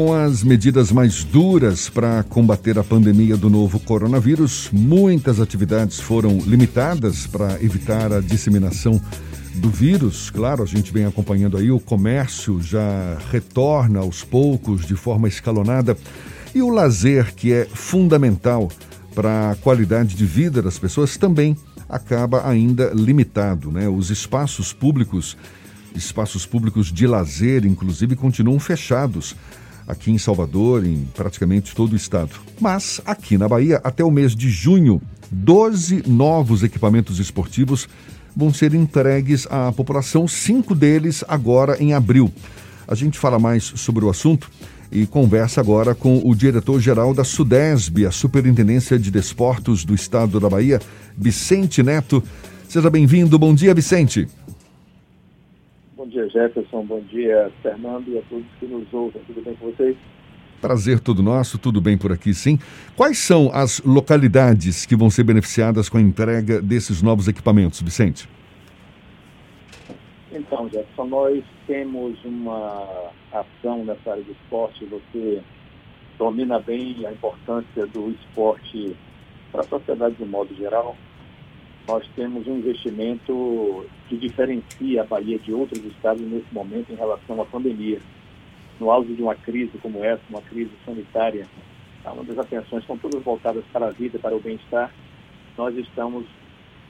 Com as medidas mais duras para combater a pandemia do novo coronavírus, muitas atividades foram limitadas para evitar a disseminação do vírus. Claro, a gente vem acompanhando aí, o comércio já retorna aos poucos, de forma escalonada. E o lazer, que é fundamental para a qualidade de vida das pessoas, também acaba ainda limitado. Né? Os espaços públicos, espaços públicos de lazer, inclusive, continuam fechados aqui em Salvador, em praticamente todo o estado. Mas aqui na Bahia, até o mês de junho, 12 novos equipamentos esportivos vão ser entregues à população, cinco deles agora em abril. A gente fala mais sobre o assunto e conversa agora com o diretor-geral da SUDESB, a Superintendência de Desportos do Estado da Bahia, Vicente Neto. Seja bem-vindo. Bom dia, Vicente. Bom dia, Jefferson. Bom dia, Fernando e a todos que nos ouvem. Tudo bem com vocês? Prazer todo nosso, tudo bem por aqui, sim. Quais são as localidades que vão ser beneficiadas com a entrega desses novos equipamentos, Vicente? Então, Jefferson, nós temos uma ação nessa área do esporte. Você domina bem a importância do esporte para a sociedade de modo geral nós temos um investimento que diferencia a Bahia de outros estados nesse momento em relação à pandemia. No auge de uma crise como essa, uma crise sanitária, onde as atenções estão todas voltadas para a vida, para o bem-estar, nós estamos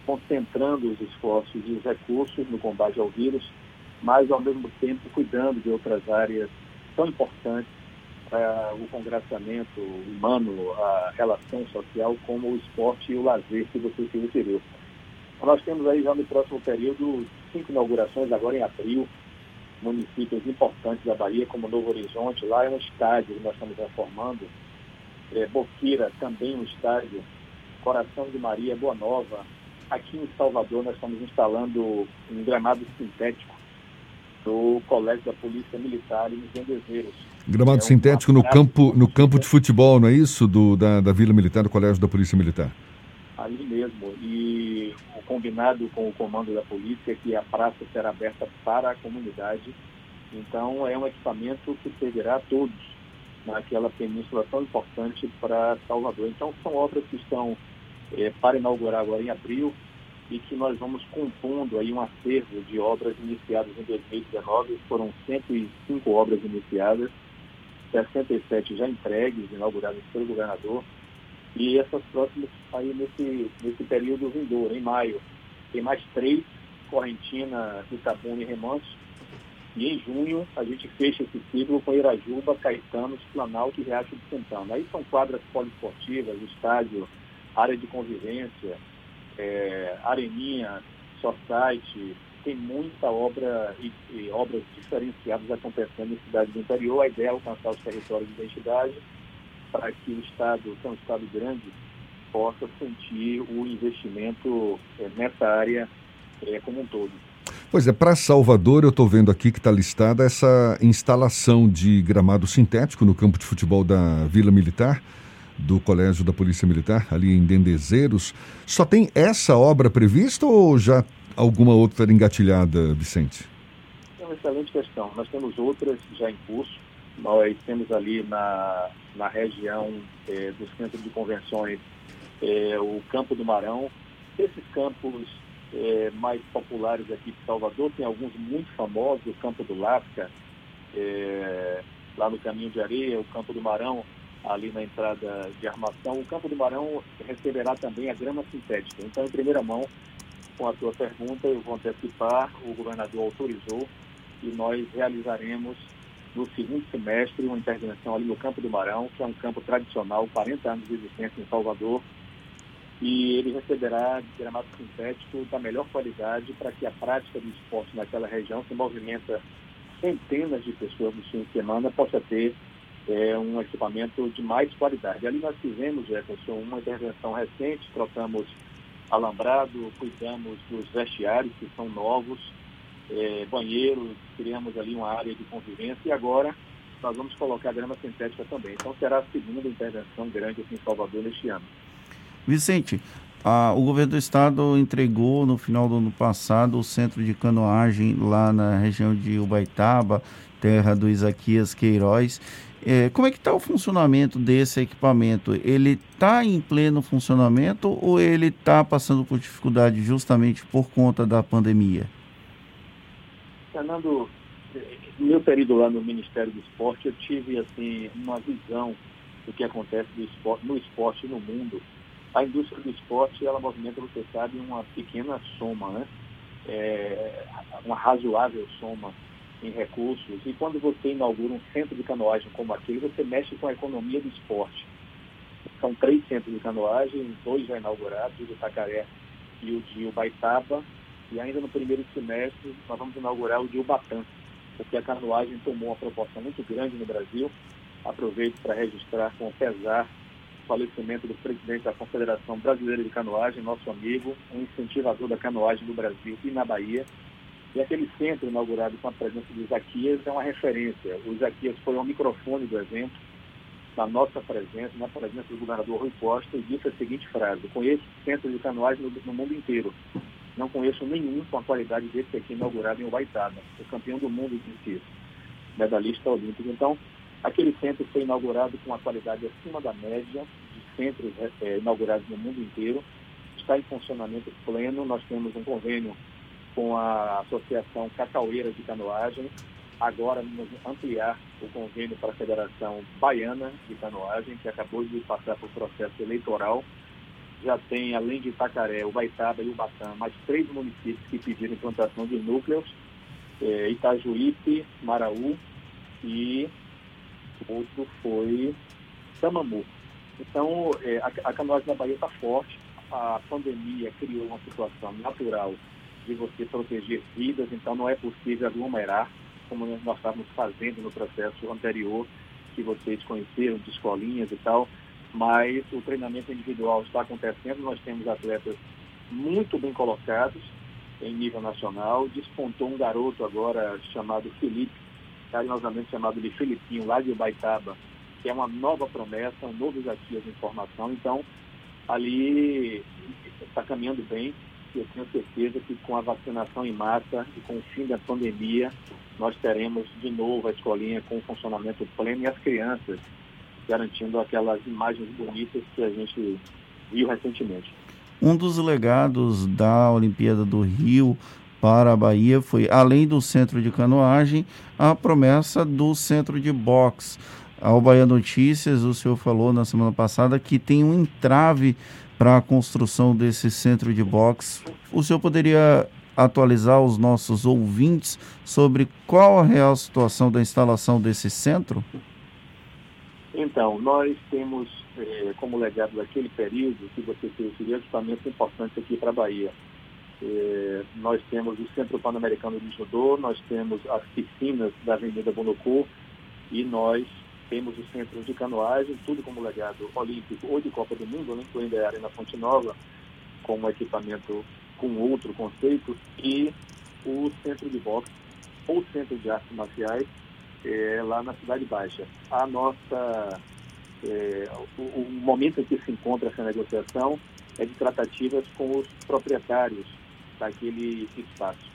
concentrando os esforços e os recursos no combate ao vírus, mas ao mesmo tempo cuidando de outras áreas tão importantes para o congraçamento humano, a relação social, como o esporte e o lazer que você se referiu. Nós temos aí já no próximo período cinco inaugurações, agora em abril, municípios importantes da Bahia, como Novo Horizonte, lá é um estádio que nós estamos reformando, é, Boqueira, também um estádio, Coração de Maria, Boa Nova. Aqui em Salvador nós estamos instalando um gramado sintético do Colégio da Polícia Militar em Vendezeiros. Gramado é um sintético no campo, no campo de futebol, não é isso? Do, da, da Vila Militar, do Colégio da Polícia Militar mesmo. E o combinado com o comando da polícia é que a praça será aberta para a comunidade. Então, é um equipamento que servirá a todos naquela península tão importante para Salvador. Então, são obras que estão é, para inaugurar agora em abril e que nós vamos compondo aí um acervo de obras iniciadas em 2019. Foram 105 obras iniciadas, 67 já entregues, inauguradas pelo governador e essas próximas aí nesse, nesse período vindouro, em maio. Tem mais três, Correntina, Itabuna e Remanso. E em junho a gente fecha esse ciclo com Irajuba, Caetano, Planalto e Riacho de Santana. Aí são quadras poliesportivas, estádio, área de convivência, é, areninha, society, tem muita obra e, e, obras diferenciadas acontecendo em cidades do interior. A ideia é alcançar os territórios de identidade para que o Estado, que é um Estado grande, possa sentir o investimento é, nessa área é, como um todo. Pois é, para Salvador, eu estou vendo aqui que está listada essa instalação de gramado sintético no campo de futebol da Vila Militar, do Colégio da Polícia Militar, ali em Dendezeiros. Só tem essa obra prevista ou já alguma outra engatilhada, Vicente? É uma excelente questão. Nós temos outras já em curso. Nós temos ali na, na região é, do centro de convenções é, o Campo do Marão. Esses campos é, mais populares aqui de Salvador, tem alguns muito famosos, o Campo do Lasca, lá no Caminho de Areia, o Campo do Marão, ali na entrada de armação. O Campo do Marão receberá também a grama sintética. Então, em primeira mão, com a tua pergunta, eu vou antecipar, o governador autorizou e nós realizaremos no segundo semestre uma intervenção ali no Campo do Marão, que é um campo tradicional, 40 anos de existência em Salvador, e ele receberá gramado sintético da melhor qualidade para que a prática do esporte naquela região, que movimenta centenas de pessoas no fim de semana, possa ter é, um equipamento de mais qualidade. Ali nós fizemos, Jefferson, uma intervenção recente, trocamos alambrado, cuidamos dos vestiários que são novos, é, banheiro, criamos ali uma área de convivência e agora nós vamos colocar grama sintética também. Então será a segunda intervenção grande aqui em Salvador neste ano. Vicente, a, o governo do estado entregou no final do ano passado o centro de canoagem lá na região de Ubaitaba, terra do Isaquias Queiroz. É, como é que está o funcionamento desse equipamento? Ele está em pleno funcionamento ou ele está passando por dificuldade justamente por conta da pandemia? Fernando, no meu período lá no Ministério do Esporte, eu tive assim uma visão do que acontece esporte, no esporte no mundo. A indústria do esporte, ela movimenta, você sabe, uma pequena soma, né? É, uma razoável soma em recursos. E quando você inaugura um centro de canoagem como aquele, você mexe com a economia do esporte. São três centros de canoagem, dois já inaugurados, o de Itacaré e o de Ubaitaba. E ainda no primeiro semestre nós vamos inaugurar o de Ubatã, porque a canoagem tomou uma proporção muito grande no Brasil. Aproveito para registrar com pesar o falecimento do presidente da Confederação Brasileira de Canoagem, nosso amigo, um incentivador da canoagem no Brasil e na Bahia, e aquele centro inaugurado com a presença do Isaquias é uma referência. O Isaquias foi ao microfone do evento, na nossa presença, na presença do governador Rui Costa, e disse a seguinte frase: Conheço centros de canoagem no, no, mundo inteiro. Não conheço nenhum com a qualidade desse aqui inaugurado em Ubaitaba. O campeão do mundo disse isso, medalhista olímpico. Então, aquele centro foi inaugurado com uma qualidade acima da média de centros é, inaugurados no mundo inteiro. Está em funcionamento pleno. Nós temos um convênio com a Associação Cacaueira de Canoagem, agora vamos ampliar o convênio para a Federação Baiana de Canoagem, que acabou de passar por processo eleitoral. Já tem, além de Itacaré, o Baitaba e o Batã, mais três municípios que pediram implantação de núcleos, é, Itajuípe, Maraú e outro foi Samamu. Então, é, a, a canoagem da Bahia está forte, a pandemia criou uma situação natural de você proteger vidas, então não é possível aglomerar, como nós estávamos fazendo no processo anterior, que vocês conheceram, de escolinhas e tal, mas o treinamento individual está acontecendo, nós temos atletas muito bem colocados em nível nacional, despontou um garoto agora chamado Felipe, carinhosamente chamado de Filipinho, lá de Ubaitaba, que é uma nova promessa, um novo desafio de informação, então ali está caminhando bem, eu tenho certeza que com a vacinação em massa e com o fim da pandemia, nós teremos de novo a escolinha com funcionamento pleno e as crianças garantindo aquelas imagens bonitas que a gente viu recentemente. Um dos legados da Olimpíada do Rio para a Bahia foi, além do centro de canoagem, a promessa do centro de boxe. Ao Bahia Notícias, o senhor falou na semana passada que tem um entrave para a construção desse centro de boxe. O senhor poderia atualizar os nossos ouvintes sobre qual a real situação da instalação desse centro? Então, nós temos eh, como legado daquele período que você fez equipamentos importantes aqui para a Bahia. Eh, nós temos o Centro Pan-Americano de Judô, nós temos as piscinas da Avenida Bonocô e nós temos os centros de canoagem, tudo como legado olímpico ou de Copa do Mundo, né, incluindo a Arena Fonte Nova, com um equipamento com outro conceito, e o centro de boxe ou centro de artes marciais é, lá na Cidade Baixa. A nossa, é, o, o, momento em que se encontra essa negociação é de tratativas com os proprietários daquele espaço.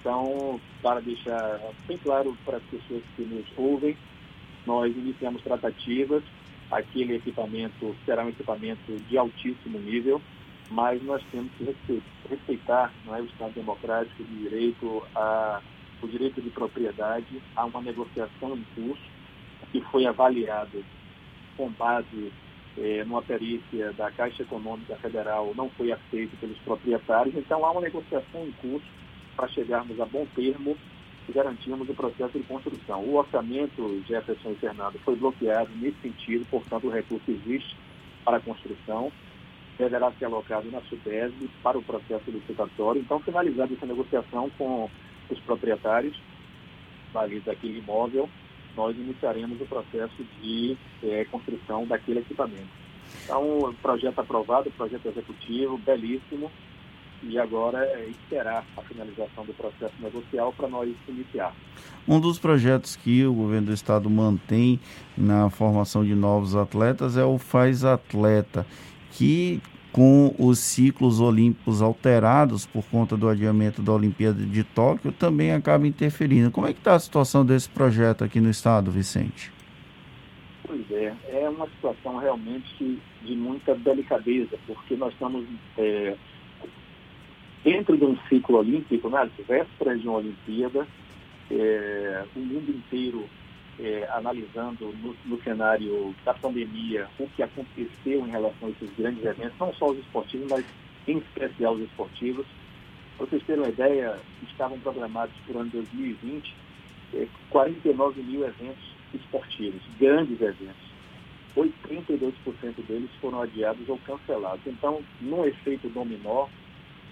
Então, para deixar bem claro para as pessoas que nos ouvem, nós iniciamos tratativas. Aquele equipamento será um equipamento de altíssimo nível, mas nós temos que respeitar não é, o Estado Democrático de Direito, a, o direito de propriedade. Há uma negociação em curso que foi avaliada com base eh, numa perícia da Caixa Econômica Federal, não foi aceito pelos proprietários. Então, há uma negociação em curso para chegarmos a bom termo e garantirmos o processo de construção. O orçamento, Jefferson e Fernando, foi bloqueado nesse sentido, portanto, o recurso existe para a construção, deverá ser alocado na SUDESB para o processo licitatório. Então, finalizada essa negociação com os proprietários daquele imóvel, nós iniciaremos o processo de é, construção daquele equipamento. Então, projeto aprovado, projeto executivo, belíssimo, e agora é esperar a finalização do processo negocial para nós iniciar. Um dos projetos que o governo do estado mantém na formação de novos atletas é o Faz Atleta, que com os ciclos olímpicos alterados por conta do adiamento da Olimpíada de Tóquio, também acaba interferindo. Como é que está a situação desse projeto aqui no estado, Vicente? Pois é, é uma situação realmente de muita delicadeza, porque nós estamos é, dentro de um ciclo olímpico, né, vésperas de uma Olimpíada, é, o mundo inteiro é, analisando no, no, cenário da pandemia o que aconteceu em relação a esses grandes eventos, não só os esportivos, mas em especial os esportivos. Para vocês terem uma ideia, estavam programados para o ano 2020 é, 49 mil eventos esportivos, grandes eventos. 82% deles foram adiados ou cancelados. Então, num efeito dominó,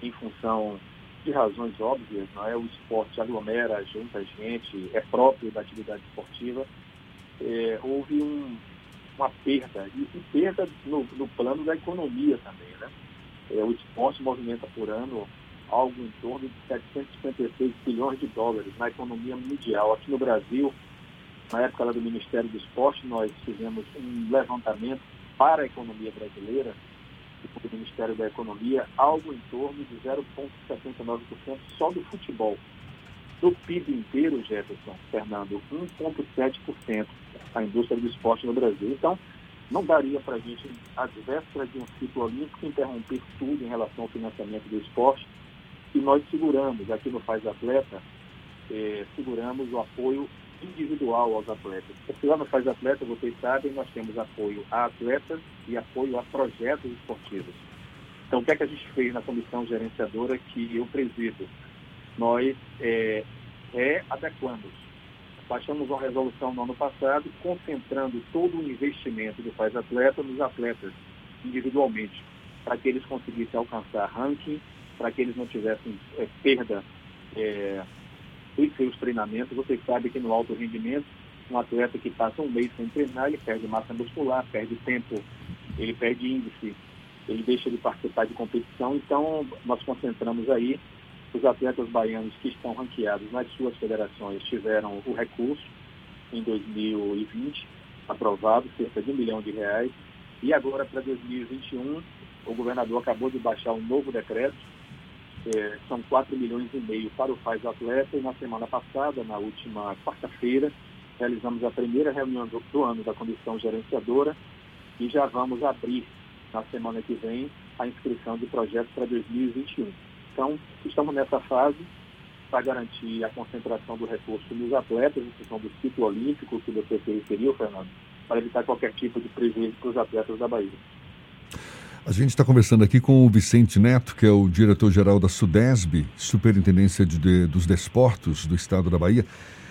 em função de razões óbvias, não é? O esporte aglomera, junta gente, é próprio da atividade esportiva. É, houve um, uma perda, e, e perda no, no, plano da economia também, né? É, o esporte movimenta por ano algo em torno de 756 bilhões de dólares na economia mundial. Aqui no Brasil, na época do Ministério do Esporte, nós fizemos um levantamento para a economia brasileira do Ministério da Economia, algo em torno de 0,79% só do futebol. Do PIB inteiro, Jefferson, Fernando, 1,7% a indústria do esporte no Brasil. Então, não daria para a gente, às vésperas de um ciclo olímpico, interromper tudo em relação ao financiamento do esporte. E nós seguramos, aqui no Faz Atleta, eh, seguramos o apoio individual aos atletas. Porque lá no Faz Atleta, vocês sabem, nós temos apoio a atletas e apoio a projetos esportivos. Então, o que é que a gente fez na comissão gerenciadora que eu presido? Nós é, readequamos. Baixamos uma resolução no ano passado, concentrando todo o investimento do Faz Atleta nos atletas, individualmente, para que eles conseguissem alcançar ranking, para que eles não tivessem é, perda é, dos seus treinamentos. Vocês sabem que no alto rendimento, um atleta que passa um mês sem treinar, ele perde massa muscular, perde tempo, ele perde índice, ele deixa de participar de competição. Então, nós concentramos aí os atletas baianos que estão ranqueados nas suas federações tiveram o recurso em 2020 aprovado, cerca de um milhão de reais. E agora, para 2021, o governador acabou de baixar um novo decreto é, são 4 milhões e meio para o Faz Atleta e na semana passada, na última quarta-feira, realizamos a primeira reunião do, do, ano da comissão gerenciadora e já vamos abrir na semana que vem a inscrição de projetos para 2021. Então, estamos nessa fase para garantir a concentração do recurso nos atletas em função do ciclo olímpico que você se referiu, Fernando, para evitar qualquer tipo de prejuízo para os atletas da Bahia. A gente está conversando aqui com o Vicente Neto, que é o diretor-geral da SUDESB, Superintendência de, de, dos Desportos do Estado da Bahia.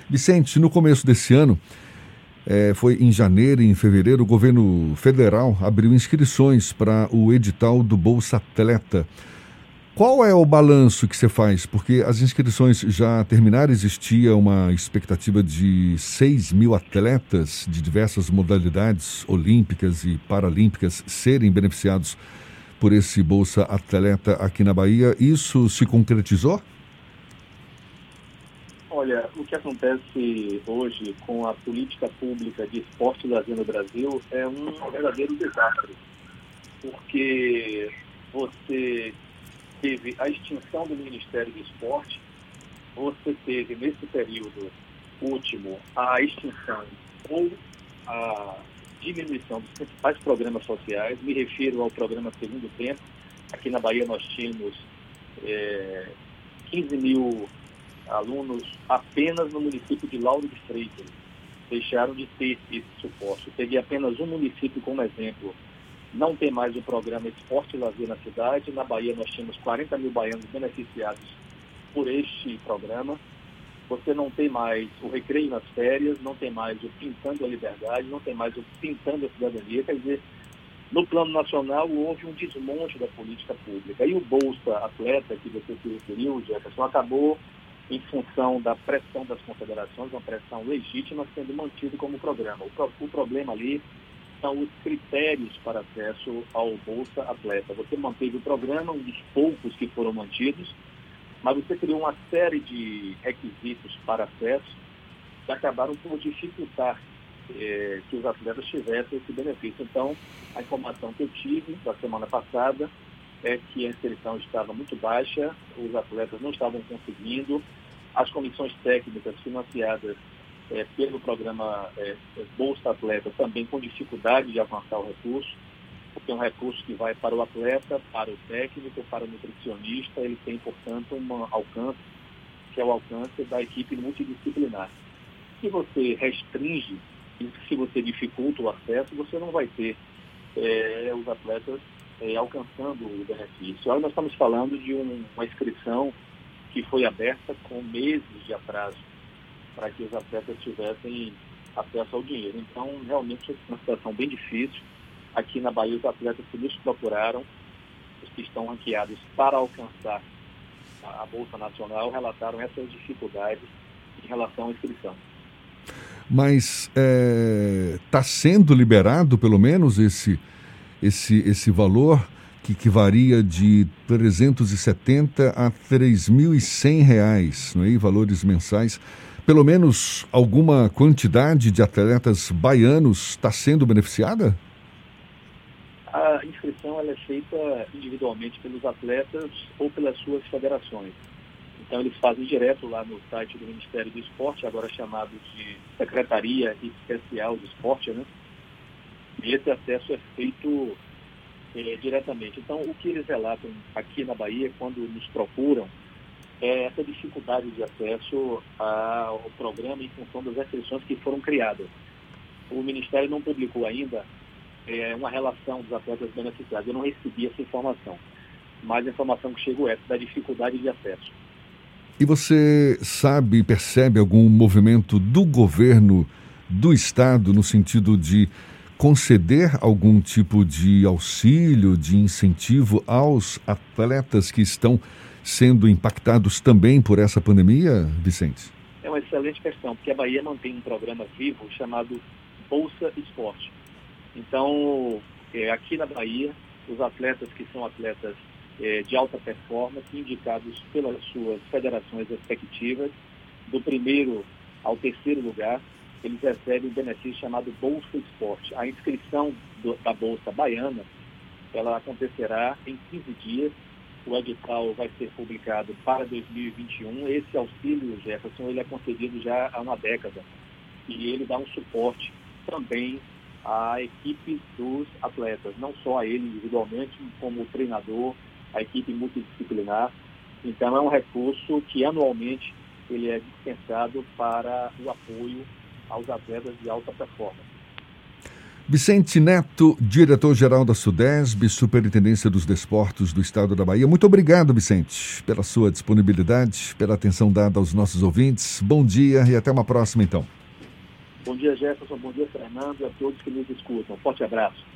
Vicente, no começo desse ano, é, foi em janeiro e em fevereiro, o governo federal abriu inscrições para o edital do Bolsa Atleta. Qual é o balanço que você faz? Porque as inscrições já terminaram, existia uma expectativa de 6 mil atletas de diversas modalidades olímpicas e paralímpicas serem beneficiados por esse Bolsa Atleta aqui na Bahia. Isso se concretizou? Olha, o que acontece hoje com a política pública de esporte lazer no Brasil é um verdadeiro desastre. Porque você teve a extinção do Ministério do Esporte, você teve nesse período último a extinção ou a diminuição dos principais programas sociais. Me refiro ao programa Segundo Tempo. Aqui na Bahia nós tínhamos é, 15 mil alunos apenas no município de Lauro de Freitas. Deixaram de ter esse suporte. peguei apenas um município como exemplo, não tem mais o programa Esporte e Lazer na cidade. Na Bahia nós tínhamos 40 mil baianos beneficiados por este programa. Você não tem mais o recreio nas férias, não tem mais o Pintando a Liberdade, não tem mais o Pintando a Cidadania. Quer dizer, no plano nacional houve um desmonte da política pública. E o Bolsa Atleta, que você se referiu, Jefferson, acabou em função da pressão das confederações, uma pressão legítima, sendo mantido como programa. O, pro, o problema ali são os critérios para acesso ao Bolsa Atleta. Você manteve o programa, um dos poucos que foram mantidos, mas você criou uma série de requisitos para acesso que acabaram por dificultar eh, que os atletas tivessem esse benefício. Então, a informação que eu tive da semana passada é que a inscrição estava muito baixa, os atletas não estavam conseguindo, as comissões técnicas financiadas é, pelo programa é, Bolsa Atleta, também com dificuldade de avançar o recurso, porque é um recurso que vai para o atleta, para o técnico, para o nutricionista, ele tem, portanto, um alcance, que é o alcance da equipe multidisciplinar. Se você restringe, se você dificulta o acesso, você não vai ter é, os atletas é, alcançando o benefício. Olha, nós estamos falando de um, uma inscrição que foi aberta com meses de atraso para que os atletas tivessem acesso ao dinheiro. Então, realmente, é uma situação bem difícil. Aqui na Bahia, os atletas que nos procuraram, os que estão ranqueados para alcançar a, Bolsa Nacional, relataram essas dificuldades em relação à inscrição. Mas está é, tá sendo liberado, pelo menos, esse, esse, esse valor que, que varia de 370 a 3.100 reais, não é? valores mensais. Pelo menos alguma quantidade de atletas baianos está sendo beneficiada? A inscrição é feita individualmente pelos atletas ou pelas suas federações. Então eles fazem direto lá no site do Ministério do Esporte, agora chamado de Secretaria Especial do Esporte, né? E esse acesso é feito é, diretamente. Então, o que eles relatam aqui na Bahia, quando nos procuram, é essa dificuldade de acesso ao programa em função das restrições que foram criadas. O Ministério não publicou ainda é, uma relação dos atletas beneficiados. Eu não recebi essa informação. Mas a informação que chegou é essa, da dificuldade de acesso. E você sabe, percebe algum movimento do governo do Estado no sentido de conceder algum tipo de auxílio, de incentivo aos atletas que estão sendo impactados também por essa pandemia, Vicente? É uma excelente questão, porque a Bahia mantém um programa vivo chamado Bolsa Esporte. Então, é, aqui na Bahia, os atletas que são atletas é, de alta performance, indicados pelas suas federações respectivas, do primeiro ao terceiro lugar, eles recebem um benefício chamado Bolsa Esporte. A inscrição do, da Bolsa Baiana, ela acontecerá em 15 dias. O edital vai ser publicado para 2021. Esse auxílio, Jefferson, ele é concedido já há uma década. E ele dá um suporte também à equipe dos atletas, não só a ele individualmente, como o treinador, a equipe multidisciplinar. Então é um recurso que anualmente ele é dispensado para o apoio aos atletas de alta performance. Vicente Neto, diretor-geral da SUDESB, Superintendência dos Desportos do Estado da Bahia. Muito obrigado, Vicente, pela sua disponibilidade, pela atenção dada aos nossos ouvintes. Bom dia e até uma próxima, então. Bom dia, Jefferson. Bom dia, Fernando, e a todos que nos escutam. forte abraço.